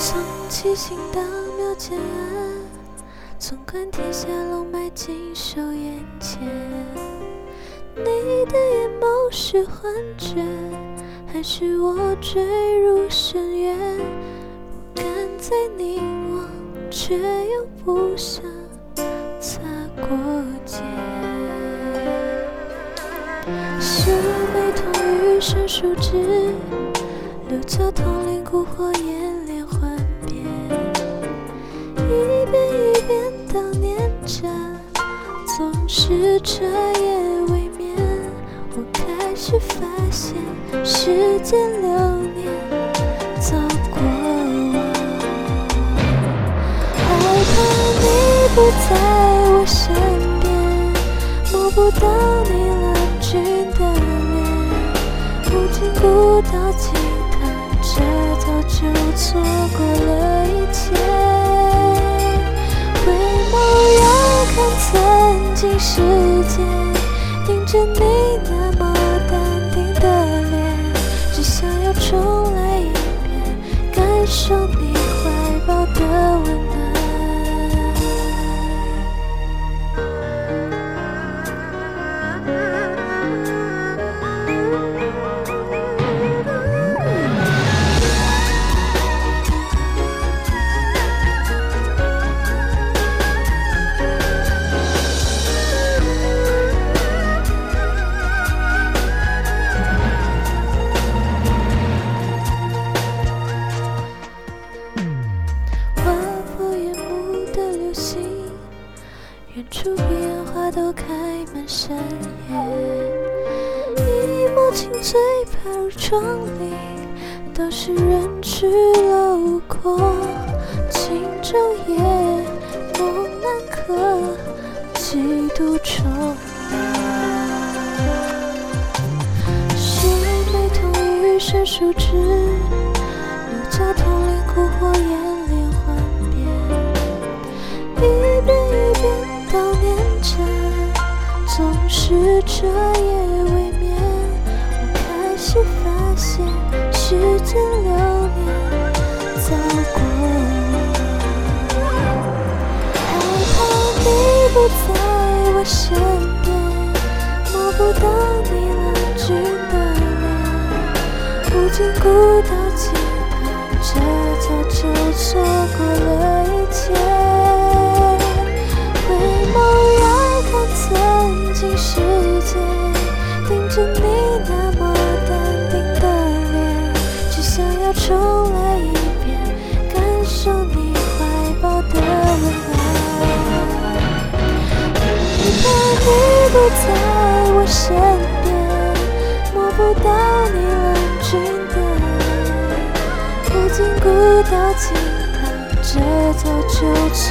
从七星到庙前，纵观天下龙脉尽收眼前。你的眼眸是幻觉，还是我坠入深渊？不敢再凝望，却又不想擦过肩。秀美同玉生树枝，六角铜铃蛊惑眼是彻夜未眠。我开始发现，时间流年走过往，害怕你不在我身边，摸不到你冷峻的脸，不经孤岛惊叹，这早就错过了一切。曾经世界，盯着你那么淡定的脸，只想要重来一遍，感受你处彼岸花都开满山野。一抹青翠爬入窗棂，都是人去楼空。轻舟夜，梦难可，几度重来。秀美同玉山树枝。六角铜铃蛊惑眼彻夜未眠。我开始发现，时间流年走过，害怕你不在我身边，摸不到你冷峻的脸，不经孤岛你不在我身边，摸不到你冷峻的脸，不经孤岛惊叹，这早就错